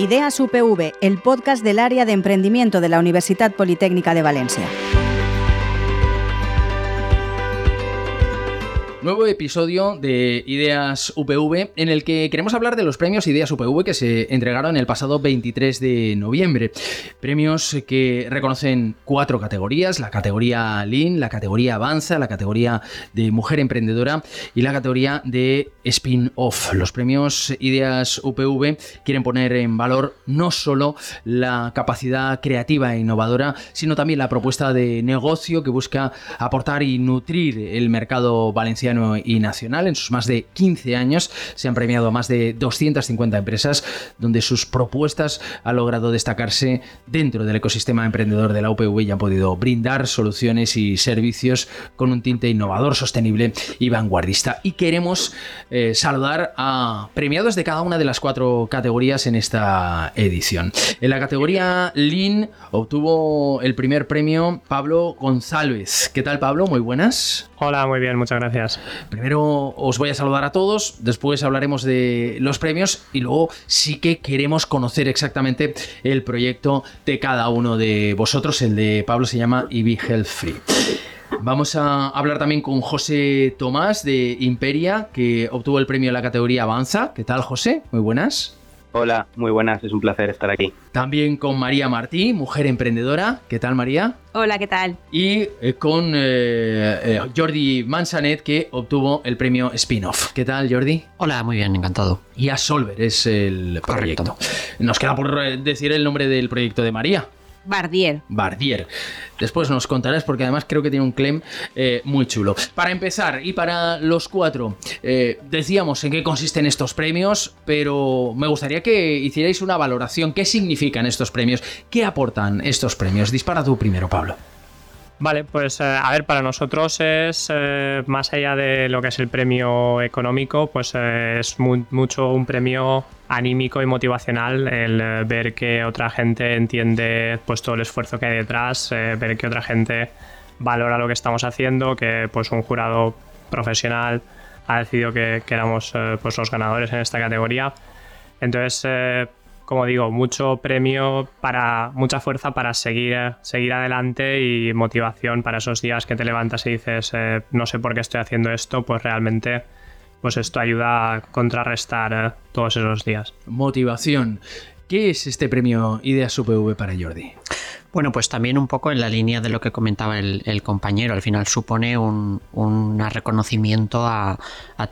Ideas UPV, el podcast del área de emprendimiento de la Universidad Politécnica de Valencia. Nuevo episodio de Ideas UPV en el que queremos hablar de los premios Ideas UPV que se entregaron el pasado 23 de noviembre. Premios que reconocen cuatro categorías, la categoría Lean, la categoría Avanza, la categoría de Mujer Emprendedora y la categoría de Spin-Off. Los premios Ideas UPV quieren poner en valor no solo la capacidad creativa e innovadora, sino también la propuesta de negocio que busca aportar y nutrir el mercado valenciano y nacional. En sus más de 15 años se han premiado más de 250 empresas donde sus propuestas han logrado destacarse dentro del ecosistema emprendedor de la UPV y han podido brindar soluciones y servicios con un tinte innovador, sostenible y vanguardista. Y queremos eh, saludar a premiados de cada una de las cuatro categorías en esta edición. En la categoría Lean obtuvo el primer premio Pablo González. ¿Qué tal Pablo? Muy buenas. Hola, muy bien, muchas gracias. Primero os voy a saludar a todos, después hablaremos de los premios y luego sí que queremos conocer exactamente el proyecto de cada uno de vosotros. El de Pablo se llama EV Health Free. Vamos a hablar también con José Tomás de Imperia, que obtuvo el premio en la categoría Avanza. ¿Qué tal, José? Muy buenas. Hola, muy buenas, es un placer estar aquí. También con María Martí, mujer emprendedora. ¿Qué tal, María? Hola, ¿qué tal? Y eh, con eh, eh, Jordi Mansanet, que obtuvo el premio Spin-Off. ¿Qué tal, Jordi? Hola, muy bien, encantado. Y a Solver es el proyecto. Nos queda por decir el nombre del proyecto de María. Bardier. Bardier. Después nos contarás porque además creo que tiene un claim eh, muy chulo. Para empezar y para los cuatro, eh, decíamos en qué consisten estos premios, pero me gustaría que hicierais una valoración. ¿Qué significan estos premios? ¿Qué aportan estos premios? Dispara tú primero, Pablo. Vale, pues eh, a ver, para nosotros es más allá de lo que es el premio económico, pues es mucho un premio anímico y motivacional el eh, ver que otra gente entiende pues todo el esfuerzo que hay detrás, eh, ver que otra gente valora lo que estamos haciendo, que pues un jurado profesional ha decidido que, éramos eh, pues los ganadores en esta categoría. Entonces, como digo, mucho premio para mucha fuerza para seguir, seguir adelante y motivación para esos días que te levantas y dices no sé por qué estoy haciendo esto, pues realmente pues esto ayuda a contrarrestar eh, todos esos días. Motivación. ¿Qué es este premio Ideas UPV para Jordi? Bueno, pues también un poco en la línea de lo que comentaba el, compañero. Al final supone un, reconocimiento a,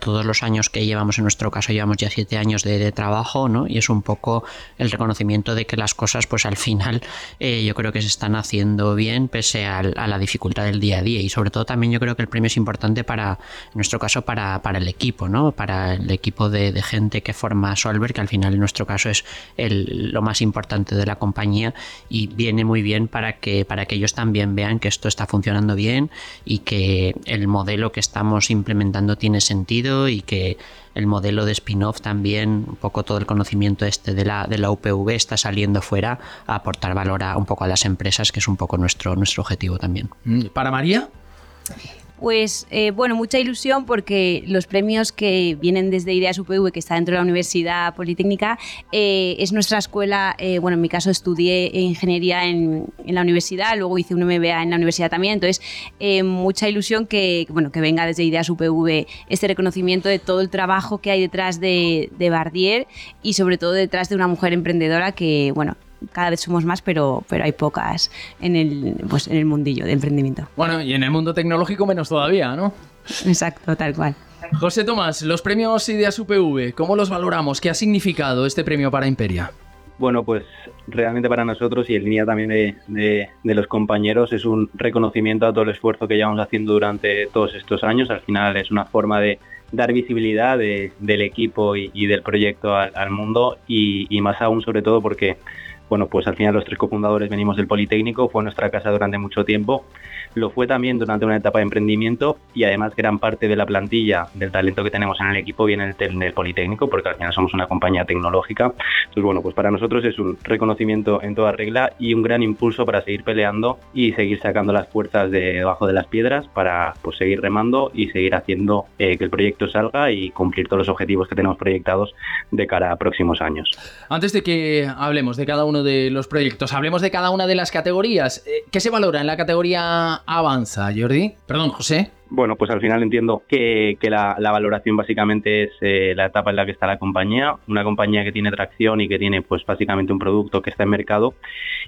todos los años que llevamos, en nuestro caso llevamos ya siete años de, trabajo, ¿no? Y es un poco el reconocimiento de que las cosas, pues al final, eh, yo creo que se están haciendo bien pese a, la dificultad del día a día. Y sobre todo también yo creo que el premio es importante para, en nuestro caso, para, el equipo, ¿no? Para el equipo de, gente que forma Solver, que al final en nuestro caso es lo más importante de la compañía y viene muy bien para que, para que ellos también vean que esto está funcionando bien y que el modelo que estamos implementando tiene sentido y que el modelo de spin-off también, un poco todo el conocimiento este de la, de la UPV está saliendo fuera a aportar valor a, un poco a las empresas, que es un poco nuestro, nuestro objetivo también. Mm, ¿Para María? Pues eh, bueno, mucha ilusión porque los premios que vienen desde Ideas UPV, que está dentro de la Universidad Politécnica, eh, es nuestra escuela, eh, bueno, en mi caso estudié ingeniería en, la universidad, luego hice un MBA en la universidad también, entonces mucha ilusión que, bueno, que venga desde Ideas UPV este reconocimiento de todo el trabajo que hay detrás de, de Bardier y sobre todo detrás de una mujer emprendedora que, bueno, cada vez somos más, pero, pero hay pocas en el, pues, en el mundillo de emprendimiento. Bueno, y en el mundo tecnológico menos todavía, ¿no? Exacto, tal cual. José Tomás, los premios Ideas UPV, ¿cómo los valoramos? ¿Qué ha significado este premio para Imperia? Bueno, pues realmente para nosotros y en línea también de, los compañeros es un reconocimiento a todo el esfuerzo que llevamos haciendo durante todos estos años. Al final es una forma de dar visibilidad del equipo y, del proyecto al, mundo y, y, más aún sobre todo porque bueno, pues al final los tres cofundadores venimos del Politécnico, fue nuestra casa durante mucho tiempo, lo fue también durante una etapa de emprendimiento y además gran parte de la plantilla, del talento que tenemos en el equipo viene del, Politécnico, porque al final somos una compañía tecnológica. Entonces, bueno, pues para nosotros es un reconocimiento en toda regla y un gran impulso para seguir peleando y seguir sacando las fuerzas de debajo de las piedras para pues, seguir remando y seguir haciendo eh, que el proyecto salga y cumplir todos los objetivos que tenemos proyectados de cara a próximos años. Antes de que hablemos de cada uno de los proyectos, hablemos de cada una de las categorías. Eh, ¿Qué se valora en la categoría Avanza, Jordi? Perdón, José. Bueno, pues al final entiendo que, la, valoración básicamente es eh, la etapa en la que está la compañía, una compañía que tiene tracción y que tiene pues básicamente un producto que está en mercado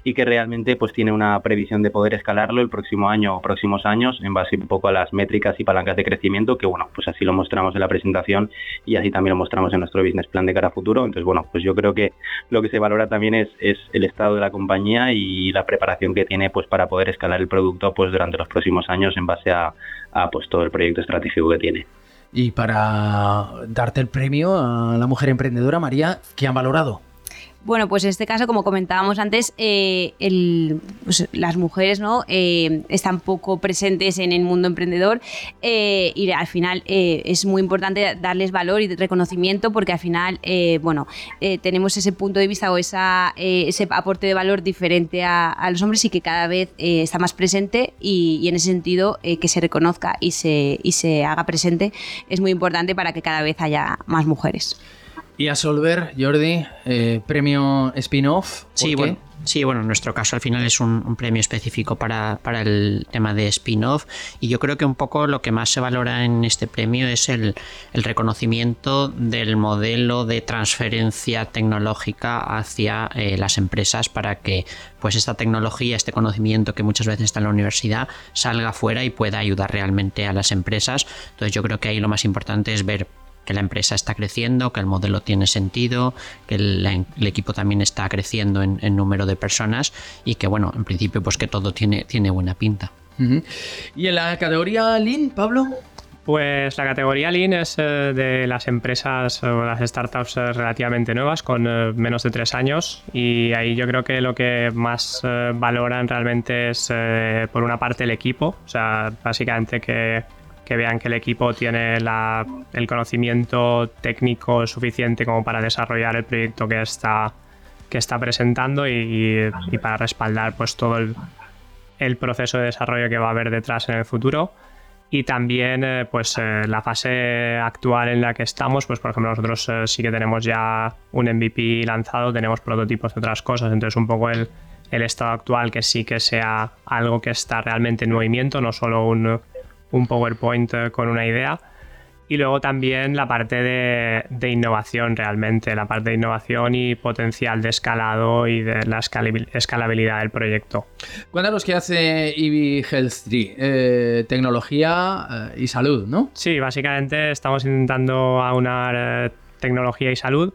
y que realmente pues tiene una previsión de poder escalarlo el próximo año o próximos años en base un poco a las métricas y palancas de crecimiento que bueno, pues así lo mostramos en la presentación y así también lo mostramos en nuestro business plan de cara a futuro. Entonces, bueno, pues yo creo que lo que se valora también es, es el estado de la compañía y la preparación que tiene pues para poder escalar el producto pues durante los próximos años en base a a pues todo el proyecto estratégico que tiene. Y para darte el premio a la mujer emprendedora, María, ¿qué han valorado? Bueno, pues en este caso, como comentábamos antes, eh, pues las mujeres ¿no? Eh, están poco presentes en el mundo emprendedor eh, y al final es muy importante darles valor y reconocimiento porque al final, bueno, tenemos ese punto de vista o esa, ese aporte de valor diferente a, los hombres y que cada vez está más presente y, y en ese sentido que se reconozca y se, y se haga presente es muy importante para que cada vez haya más mujeres. Y a Solver, Jordi, eh, premio spin-off. Sí, bueno. Sí, bueno, en nuestro caso al final es un, premio específico para, el tema de spin-off y yo creo que un poco lo que más se valora en este premio es el, reconocimiento del modelo de transferencia tecnológica hacia eh, las empresas para que pues esta tecnología, este conocimiento que muchas veces está en la universidad salga afuera y pueda ayudar realmente a las empresas. Entonces yo creo que ahí lo más importante es ver que la empresa está creciendo, que el modelo tiene sentido, que el, equipo también está creciendo en, número de personas y que, bueno, en principio, pues que todo tiene, tiene buena pinta. ¿Y en la categoría Lean, Pablo? Pues la categoría Lean es eh, de las empresas o las startups eh, relativamente nuevas, con eh, menos de tres años, y ahí yo creo que lo que más valoran realmente es, por una parte, el equipo, o sea, básicamente que que vean que el equipo tiene el conocimiento técnico suficiente como para desarrollar el proyecto que está, que está presentando y, para respaldar pues todo el, proceso de desarrollo que va a haber detrás en el futuro. Y también eh, pues eh, la fase actual en la que estamos, pues por ejemplo nosotros eh, sí que tenemos ya un MVP lanzado, tenemos prototipos de otras cosas, entonces un poco el, el estado actual que sí que sea algo que está realmente en movimiento, no solo un, un PowerPoint eh, con una idea. Y luego también la parte de, innovación realmente, la parte de innovación y potencial de escalado y de la escalabilidad del proyecto. Cuéntanos qué hace EV Health 3, eh, tecnología eh, y salud, ¿no? Sí, básicamente estamos intentando aunar tecnología y salud.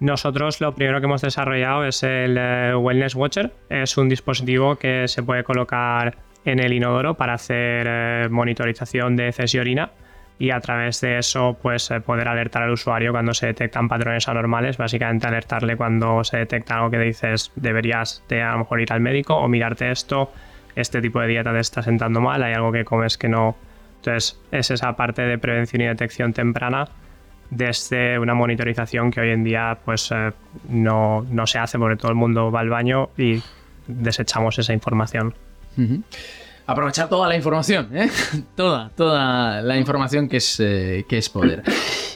Nosotros lo primero que hemos desarrollado es el Wellness Watcher. Es un dispositivo que se puede colocar en el inodoro para hacer eh, monitorización de heces y orina y a través de eso pues eh, poder alertar al usuario cuando se detectan patrones anormales, básicamente alertarle cuando se detecta algo que dices deberías de a lo mejor ir al médico o mirarte esto, este tipo de dieta te está sentando mal, hay algo que comes que no. Entonces es esa parte de prevención y detección temprana desde una monitorización que hoy en día pues eh, no, no se hace porque todo el mundo va al baño y desechamos esa información. Aprovechar toda la información, ¿eh? toda, toda la información que es, eh, que es poder.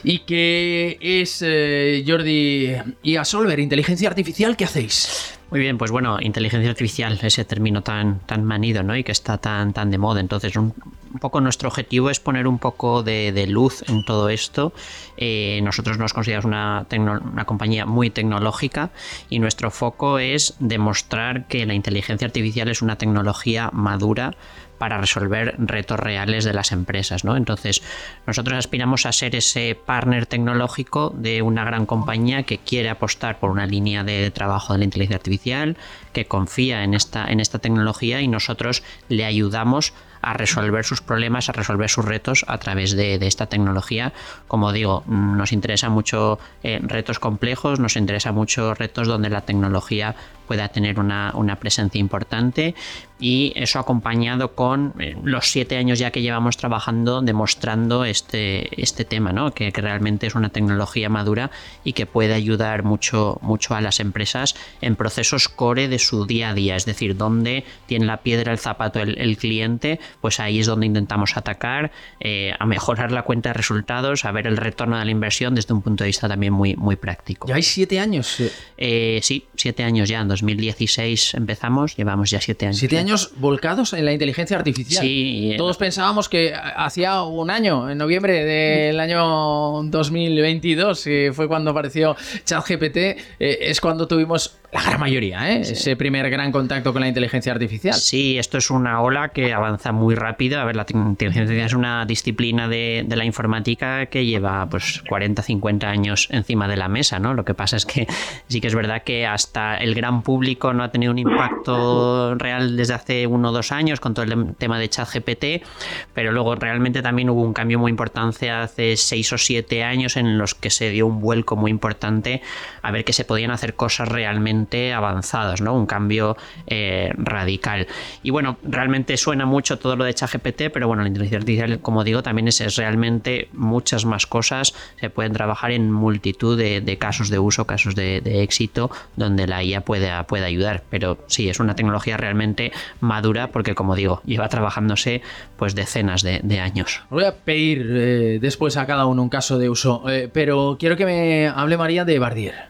Y que es, eh, Jordi y a Solver, inteligencia artificial, ¿qué hacéis? Muy bien, pues bueno, inteligencia artificial, ese término tan, tan manido, ¿no? Y que está tan, tan de moda. Entonces, un, poco nuestro objetivo es poner un poco de, luz en todo esto. Eh, nosotros nos consideramos una, una compañía muy tecnológica y nuestro foco es demostrar que la inteligencia artificial es una tecnología madura para resolver retos reales de las empresas. ¿no? Entonces, nosotros aspiramos a ser ese partner tecnológico de una gran compañía que quiere apostar por una línea de trabajo de la inteligencia artificial, que confía en esta, en esta tecnología y nosotros le ayudamos resolver sus problemas, a resolver sus retos a través de, esta tecnología. Como digo, nos interesa mucho eh, retos complejos, nos interesa mucho retos donde la tecnología pueda tener una, una presencia importante y eso acompañado con eh, los siete años ya que llevamos trabajando demostrando este, este tema, ¿no? que, realmente es una tecnología madura y que puede ayudar mucho, mucho a las empresas en procesos core de su día a día, es decir, donde tiene la piedra el zapato el, cliente, pues ahí es donde intentamos atacar, eh, a mejorar la cuenta de resultados, a ver el retorno de la inversión desde un punto de vista también muy, muy práctico. ¿Ya hay siete años? Eh, sí, siete años ya, en 2016 empezamos, llevamos ya siete años. ¿Siete años? volcados en la inteligencia artificial. Sí. Todos pensábamos que hacía un año, en noviembre del año 2022, que fue cuando apareció ChatGPT, eh, es cuando tuvimos la gran mayoría, ¿eh? ese primer gran contacto con la inteligencia artificial. Sí, esto es una ola que avanza muy rápido. A ver, la inteligencia artificial es una disciplina de, la informática que lleva pues 40, 50 años encima de la mesa, ¿no? Lo que pasa es que sí que es verdad que hasta el gran público no ha tenido un impacto real desde hace uno o dos años con todo el tema de ChatGPT, pero luego realmente también hubo un cambio muy importante hace seis o siete años en los que se dio un vuelco muy importante a ver que se podían hacer cosas realmente avanzados, ¿no? Un cambio eh, radical. Y bueno, realmente suena mucho todo lo de ChatGPT, pero bueno, la inteligencia artificial, como digo, también es, realmente muchas más cosas. Se pueden trabajar en multitud de, casos de uso, casos de, éxito, donde la IA puede ayudar. Pero sí, es una tecnología realmente madura, porque como digo, lleva trabajándose pues decenas de, años. Voy a pedir eh, después a cada uno un caso de uso, eh, pero quiero que me hable María de Bardier.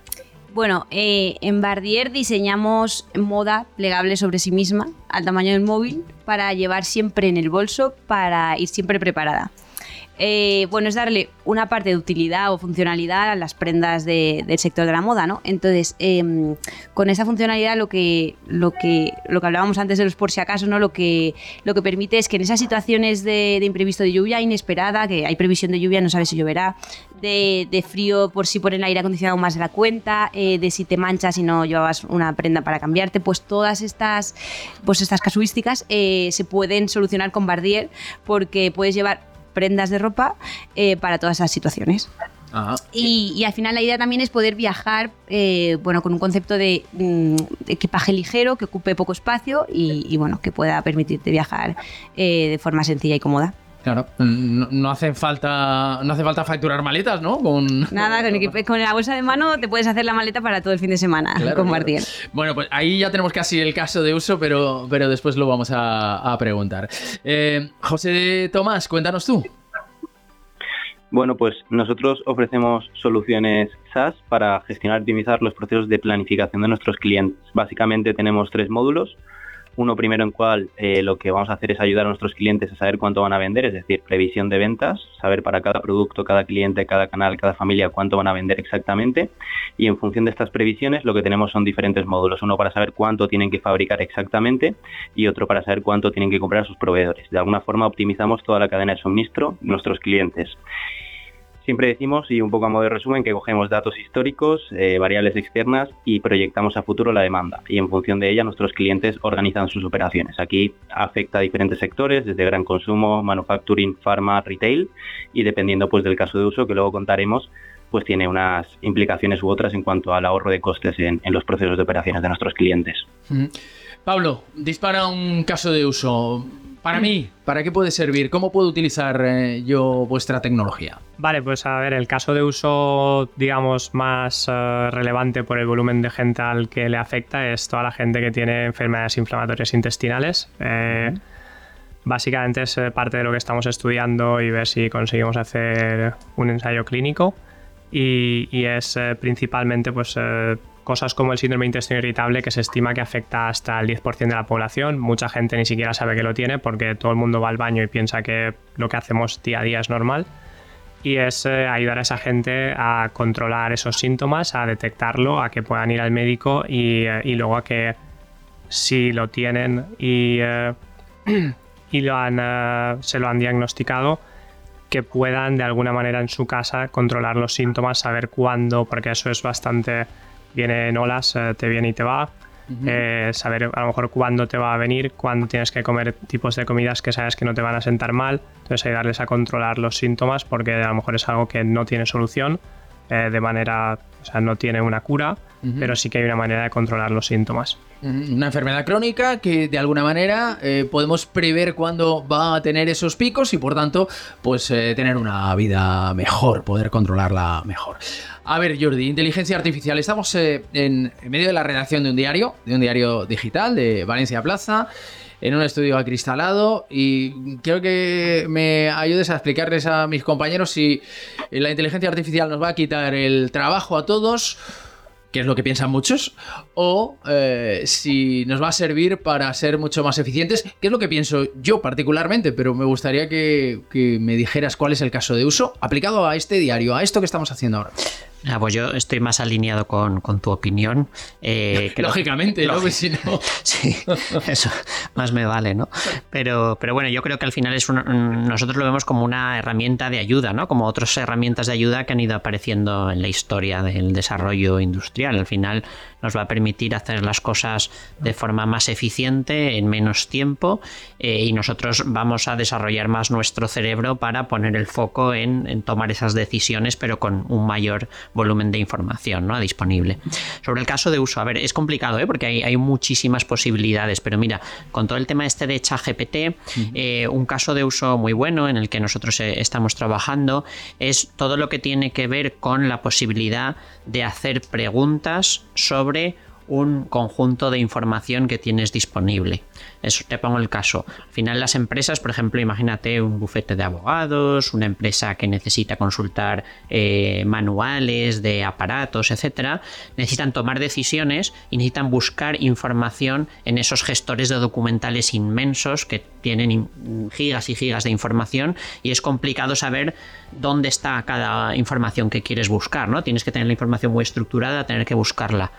Bueno, eh, en Bardier diseñamos moda plegable sobre sí misma, al tamaño del móvil, para llevar siempre en el bolso, para ir siempre preparada. Eh, bueno, es darle una parte de utilidad o funcionalidad a las prendas del sector de la moda, ¿no? Entonces, em, con esa funcionalidad lo que, lo, que, lo que hablábamos antes de los por si acaso, ¿no? Lo que, lo que permite es que en esas situaciones de, imprevisto de lluvia inesperada, que hay previsión de lluvia, no sabes si lloverá, de, frío por si ponen el aire acondicionado más de la cuenta, eh, de si te manchas y no llevabas una prenda para cambiarte, pues todas estas, pues estas casuísticas eh, se pueden solucionar con Bardier porque puedes llevar prendas de ropa eh, para todas esas situaciones. Y, al final la idea también es poder viajar eh, bueno, con un concepto de, mm, equipaje ligero que ocupe poco espacio y, bueno, que pueda permitirte viajar eh, de forma sencilla y cómoda. Claro, no, hace falta no hace falta facturar maletas, ¿no? Con... Nada, con, la bolsa de mano te puedes hacer la maleta para todo el fin de semana con Martín. Bueno, pues ahí ya tenemos casi el caso de uso, pero, pero después lo vamos a, preguntar. Eh, José Tomás, cuéntanos tú. Bueno, pues nosotros ofrecemos soluciones SaaS para gestionar y optimizar los procesos de planificación de nuestros clientes. Básicamente tenemos tres módulos. Uno primero en cual eh, lo que vamos a hacer es ayudar a nuestros clientes a saber cuánto van a vender, es decir, previsión de ventas, saber para cada producto, cada cliente, cada canal, cada familia cuánto van a vender exactamente. Y en función de estas previsiones lo que tenemos son diferentes módulos. Uno para saber cuánto tienen que fabricar exactamente y otro para saber cuánto tienen que comprar a sus proveedores. De alguna forma optimizamos toda la cadena de suministro de nuestros clientes. Siempre decimos, y un poco a modo de resumen, que cogemos datos históricos, eh, variables externas y proyectamos a futuro la demanda. Y en función de ella nuestros clientes organizan sus operaciones. Aquí afecta a diferentes sectores, desde gran consumo, manufacturing, pharma, retail, y dependiendo pues del caso de uso que luego contaremos, pues tiene unas implicaciones u otras en cuanto al ahorro de costes en, los procesos de operaciones de nuestros clientes. Pablo, dispara un caso de uso. Para mí, ¿para qué puede servir? ¿Cómo puedo utilizar eh, yo vuestra tecnología? Vale, pues a ver, el caso de uso, digamos, más eh, relevante por el volumen de gente al que le afecta es toda la gente que tiene enfermedades inflamatorias intestinales. Eh, básicamente es parte de lo que estamos estudiando y ver si conseguimos hacer un ensayo clínico. Y, y es principalmente pues cosas como el síndrome de intestino irritable que se estima que afecta hasta el 10% de la población. Mucha gente ni siquiera sabe que lo tiene porque todo el mundo va al baño y piensa que lo que hacemos día a día es normal. Y es eh, ayudar a esa gente a controlar esos síntomas, a detectarlo, a que puedan ir al médico y, eh, luego a que si lo tienen y, eh, y lo han, se lo han diagnosticado, que puedan de alguna manera en su casa controlar los síntomas, saber cuándo, porque eso es bastante viene en olas, eh, te viene y te va. eh, saber a lo mejor cuándo te va a venir, cuándo tienes que comer tipos de comidas que sabes que no te van a sentar mal, entonces ayudarles a controlar los síntomas porque a lo mejor es algo que no tiene solución eh, de manera, o sea, no tiene una cura, pero sí que hay una manera de controlar los síntomas. Una enfermedad crónica que de alguna manera eh, podemos prever cuándo va a tener esos picos y por tanto, pues eh, tener una vida mejor, poder controlarla mejor. A ver, Jordi, inteligencia artificial. Estamos en, en medio de la redacción de un diario, de un diario digital de Valencia Plaza en un estudio acristalado y quiero que me ayudes a explicarles a mis compañeros si la inteligencia artificial nos va a quitar el trabajo a todos que es lo que piensan muchos, o eh, si nos va a servir para ser mucho más eficientes, que es lo que pienso yo particularmente, pero me gustaría que, que me dijeras cuál es el caso de uso aplicado a este diario, a esto que estamos haciendo ahora. Ah, pues yo estoy más alineado con, tu opinión. Eh, Lógicamente, ¿no? Pues si no... sí, eso más me vale, ¿no? Pero, pero bueno, yo creo que al final es nosotros lo vemos como una herramienta de ayuda, ¿no? Como otras herramientas de ayuda que han ido apareciendo en la historia del desarrollo industrial. Al final nos va a permitir hacer las cosas de forma más eficiente, en menos tiempo, eh, y nosotros vamos a desarrollar más nuestro cerebro para poner el foco en, tomar esas decisiones, pero con un mayor volumen de información ¿no? disponible. Sobre el caso de uso, a ver, es complicado, ¿eh? porque hay, hay muchísimas posibilidades, pero mira, con todo el tema este de ChatGPT, eh, un caso de uso muy bueno en el que nosotros eh, estamos trabajando es todo lo que tiene que ver con la posibilidad de hacer preguntas sobre un conjunto de información que tienes disponible. Eso te pongo el caso. Al final las empresas, por ejemplo, imagínate un bufete de abogados, una empresa que necesita consultar eh, manuales de aparatos, etcétera, necesitan tomar decisiones y necesitan buscar información en esos gestores de documentales inmensos que tienen gigas y gigas de información y es complicado saber dónde está cada información que quieres buscar, ¿no? Tienes que tener la información muy estructurada, tener que buscarla.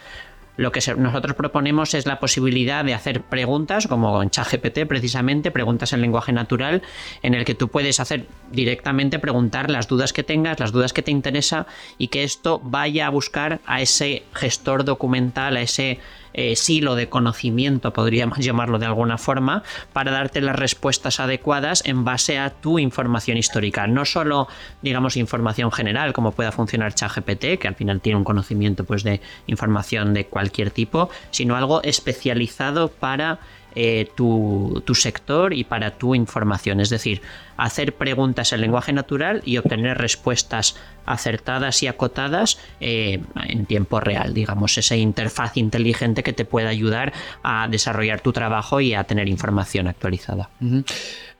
Lo que nosotros proponemos es la posibilidad de hacer preguntas, como en ChatGPT precisamente, preguntas en lenguaje natural, en el que tú puedes hacer directamente preguntar las dudas que tengas, las dudas que te interesa y que esto vaya a buscar a ese gestor documental, a ese eh, silo de conocimiento, podríamos llamarlo de alguna forma, para darte las respuestas adecuadas en base a tu información histórica. No solo, digamos, información general, como pueda funcionar ChatGPT, que al final tiene un conocimiento pues, de información de cualquier tipo, sino algo especializado para eh, tu, sector y para tu información. Es decir, hacer preguntas en lenguaje natural y obtener respuestas acertadas y acotadas eh, en tiempo real, digamos, esa interfaz inteligente que te pueda ayudar a desarrollar tu trabajo y a tener información actualizada.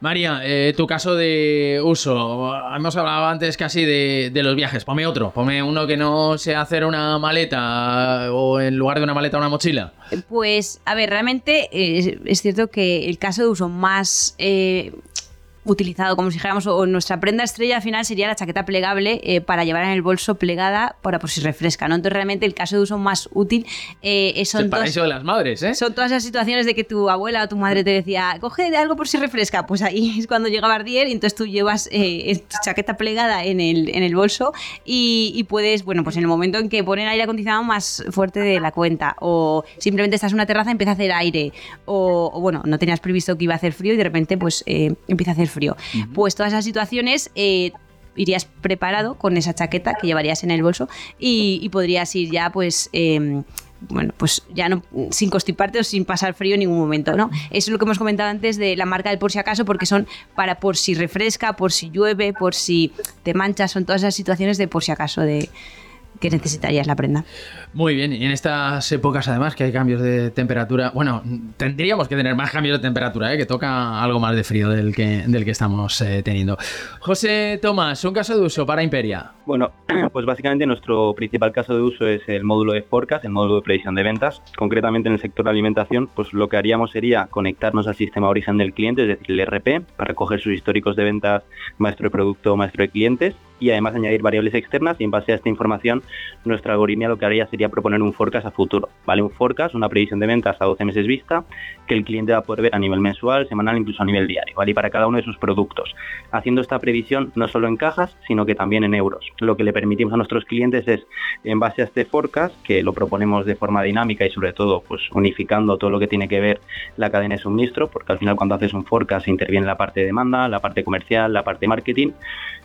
María, eh, tu caso de uso. Hemos hablado antes casi de, los viajes. Ponme otro. Ponme uno que no sea hacer una maleta o en lugar de una maleta una mochila. Pues, a ver, realmente eh, es cierto que el caso de uso más eh, utilizado, como si dijéramos, o nuestra prenda estrella al final sería la chaqueta plegable eh, para llevar en el bolso plegada para por si refresca, ¿no? Entonces realmente el caso de uso más útil eh, son el paraíso de las madres, ¿eh? Son todas esas situaciones de que tu abuela o tu madre te decía, coge algo por si refresca, pues ahí es cuando llega Bardier y entonces tú llevas eh, tu chaqueta plegada en el, en el bolso y, puedes, bueno, pues en el momento en que ponen aire acondicionado más fuerte de la cuenta o simplemente estás en una terraza y empieza a hacer aire o, o, bueno, no tenías previsto que iba a hacer frío y de repente pues empieza a hacer frío. Pues todas esas situaciones eh, irías preparado con esa chaqueta que llevarías en el bolso y, podrías ir ya pues... Em, bueno, pues ya no sin constiparte o sin pasar frío en ningún momento, ¿no? Eso es lo que hemos comentado antes de la marca del por si acaso, porque son para por si refresca, por si llueve, por si te manchas, son todas esas situaciones de por si acaso de, que necesitarías la prenda. Muy bien, y en estas épocas además que hay cambios de temperatura, bueno, tendríamos que tener más cambios de temperatura, ¿eh? que toca algo más de frío del que, del que estamos eh, teniendo. José Tomás, un caso de uso para Imperia. Bueno, pues básicamente nuestro principal caso de uso es el módulo de forecast, el módulo de predicción de ventas. Concretamente en el sector de alimentación, pues lo que haríamos sería conectarnos al sistema origen del cliente, es decir, el RP, para recoger sus históricos de ventas, maestro de producto, maestro de clientes y además añadir variables externas y en base a esta información nuestra algoritmia lo que haría sería proponer un forecast a futuro, ¿vale? Un forecast, una previsión de ventas a 12 meses vista que el cliente va a poder ver a nivel mensual, semanal, incluso a nivel diario, ¿vale? Y para cada uno de sus productos, haciendo esta previsión no solo en cajas, sino que también en euros. Lo que le permitimos a nuestros clientes es, en base a este forecast, que lo proponemos de forma dinámica y sobre todo pues unificando todo lo que tiene que ver la cadena de suministro, porque al final cuando haces un forecast interviene la parte de demanda, la parte comercial, la parte de marketing,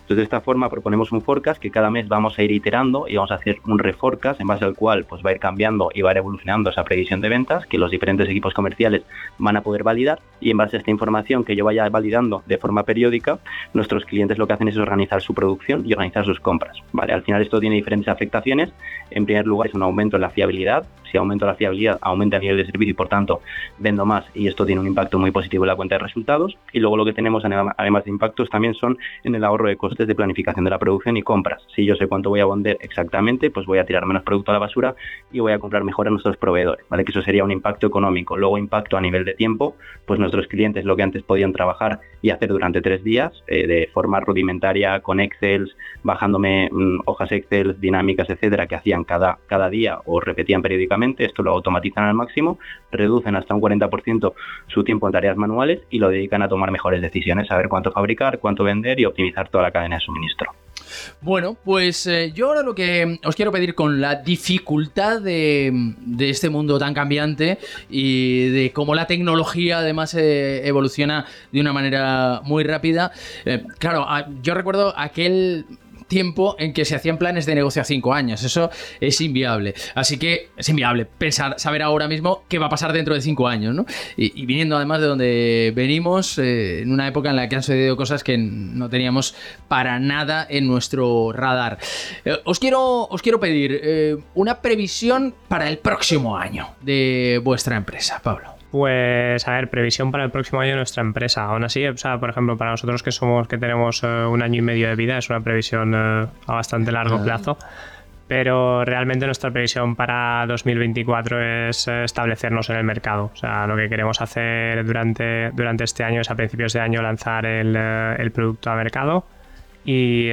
entonces, de esta forma proponemos un forecast que cada mes vamos a ir iterando y vamos a hacer un reforecast en base al cual pues va a ir cambiando y va a ir evolucionando esa previsión de ventas que los diferentes equipos comerciales van a poder validar y en base a esta información que yo vaya validando de forma periódica, nuestros clientes lo que hacen es organizar su producción y organizar sus compras. ¿vale? Al final esto tiene diferentes afectaciones. En primer lugar es un aumento en la fiabilidad. Si aumento la fiabilidad, aumenta el nivel de servicio y por tanto vendo más y esto tiene un impacto muy positivo en la cuenta de resultados. Y luego lo que tenemos además de impactos también son en el ahorro de costos de planificación de la producción y compras. Si yo sé cuánto voy a vender exactamente, pues voy a tirar menos producto a la basura y voy a comprar mejor a nuestros proveedores, ¿vale? Que eso sería un impacto económico. Luego impacto a nivel de tiempo, pues nuestros clientes lo que antes podían trabajar y hacer durante tres días eh, de forma rudimentaria con Excel, bajándome mm, hojas Excel dinámicas, etcétera, que hacían cada, cada día o repetían periódicamente, esto lo automatizan al máximo, reducen hasta un 40% su tiempo en tareas manuales y lo dedican a tomar mejores decisiones, saber cuánto fabricar, cuánto vender y optimizar toda la cadena de suministro. Bueno, pues eh, yo ahora lo que os quiero pedir con la dificultad de, este mundo tan cambiante y de cómo la tecnología además eh, evoluciona de una manera muy rápida. Eh, claro, yo recuerdo aquel tiempo en que se hacían planes de negocio a cinco años. Eso es inviable. Así que es inviable pensar, saber ahora mismo qué va a pasar dentro de cinco años, ¿no? Y, viniendo además de donde venimos, eh, en una época en la que han sucedido cosas que no teníamos para nada en nuestro radar. Eh, os, quiero, os quiero pedir eh, una previsión para el próximo año de vuestra empresa, Pablo. Pues, a ver, previsión para el próximo año de nuestra empresa. Aún así, o sea, por ejemplo, para nosotros que somos, que tenemos eh, un año y medio de vida, es una previsión eh, a bastante largo plazo. Pero realmente nuestra previsión para 2024 es eh, establecernos en el mercado. O sea, lo que queremos hacer durante, durante este año es a principios de año lanzar el, el producto a mercado. Y,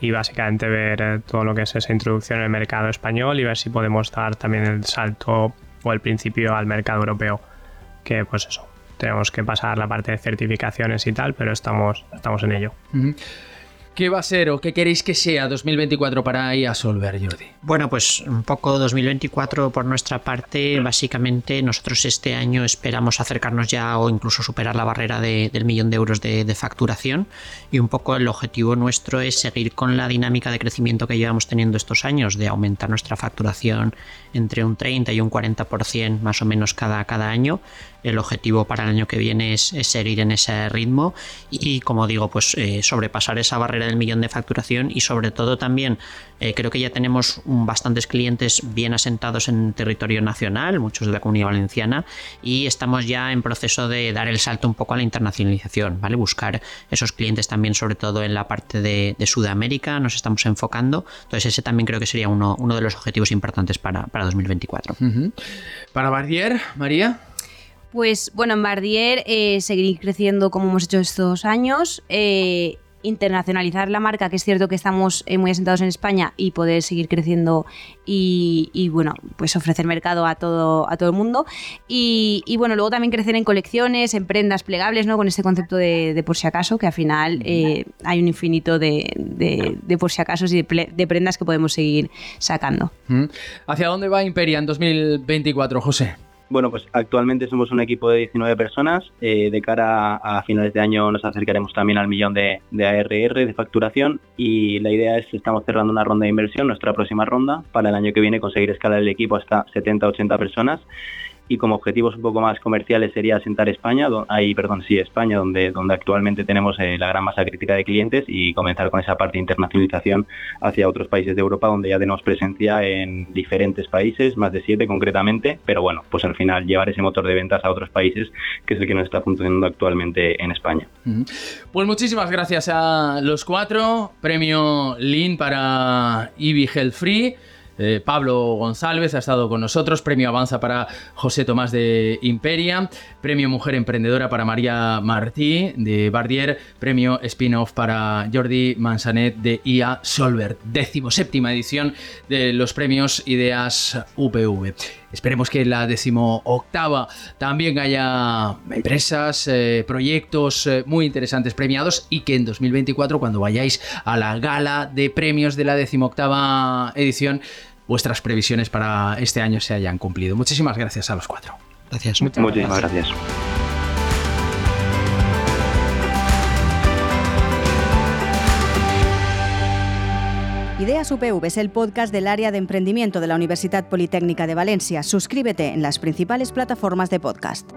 y, básicamente ver todo lo que es esa introducción en el mercado español y ver si podemos dar también el salto o el principio al mercado europeo que pues eso, tenemos que pasar la parte de certificaciones y tal, pero estamos, estamos en ello. ¿Qué va a ser o qué queréis que sea 2024 para IA Solver, Jordi? Bueno, pues un poco 2024 por nuestra parte. Básicamente, nosotros este año esperamos acercarnos ya o incluso superar la barrera del millón de euros de, facturación. Y un poco el objetivo nuestro es seguir con la dinámica de crecimiento que llevamos teniendo estos años, de aumentar nuestra facturación entre un 30 y un 40% más o menos cada, cada año el objetivo para el año que viene es, seguir en ese ritmo y, como digo, pues eh, sobrepasar esa barrera del millón de facturación y sobre todo también eh, creo que ya tenemos bastantes clientes bien asentados en territorio nacional, muchos de la comunidad valenciana, y estamos ya en proceso de dar el salto un poco a la internacionalización, ¿vale? Buscar esos clientes también, sobre todo en la parte de, Sudamérica, nos estamos enfocando. Entonces, ese también creo que sería uno, uno de los objetivos importantes para, 2024. Para Bardier, María. Pues bueno, en Bardier eh, seguir creciendo como hemos hecho estos años. Eh, internacionalizar la marca, que es cierto que estamos eh, muy asentados en España y poder seguir creciendo y, bueno, pues ofrecer mercado a todo, a todo el mundo. Y, bueno, luego también crecer en colecciones, en prendas plegables, ¿no? Con este concepto de, por si acaso, que al final hay un infinito de, de, por si acaso y de, prendas que podemos seguir sacando. ¿Hacia dónde va Imperia en 2024, José? Bueno, pues actualmente somos un equipo de 19 personas. Eh, de cara a, finales de año nos acercaremos también al millón de, de, ARR de facturación y la idea es estamos cerrando una ronda de inversión, nuestra próxima ronda, para el año que viene conseguir escalar el equipo hasta 70-80 personas y como objetivos un poco más comerciales sería asentar España, ahí, perdón, sí, España, donde, donde actualmente tenemos eh, la gran masa crítica de clientes y comenzar con esa parte de internacionalización hacia otros países de Europa donde ya tenemos presencia en diferentes países, más de siete concretamente, pero bueno, pues al final llevar ese motor de ventas a otros países, que es el que nos está funcionando actualmente en España. Pues muchísimas gracias a los cuatro, premio Lean para Ivy Health Free. Eh, Pablo González ha estado con nosotros, premio Avanza para José Tomás de Imperia, premio Mujer Emprendedora para María Martí de Bardier, premio Spin-off para Jordi Mansanet de IA Solver, décimo séptima edición de los premios Ideas UPV. Esperemos que en la decimoctava también haya empresas, eh, proyectos eh, muy interesantes premiados y que en 2024, cuando vayáis a la gala de premios de la decimoctava edición, vuestras previsiones para este año se hayan cumplido. Muchísimas gracias a los cuatro. Gracias. Muchísimas gracias. Ideas UPV es el podcast del área de emprendimiento de la Universidad Politécnica de Valencia. Suscríbete en las principales plataformas de podcast.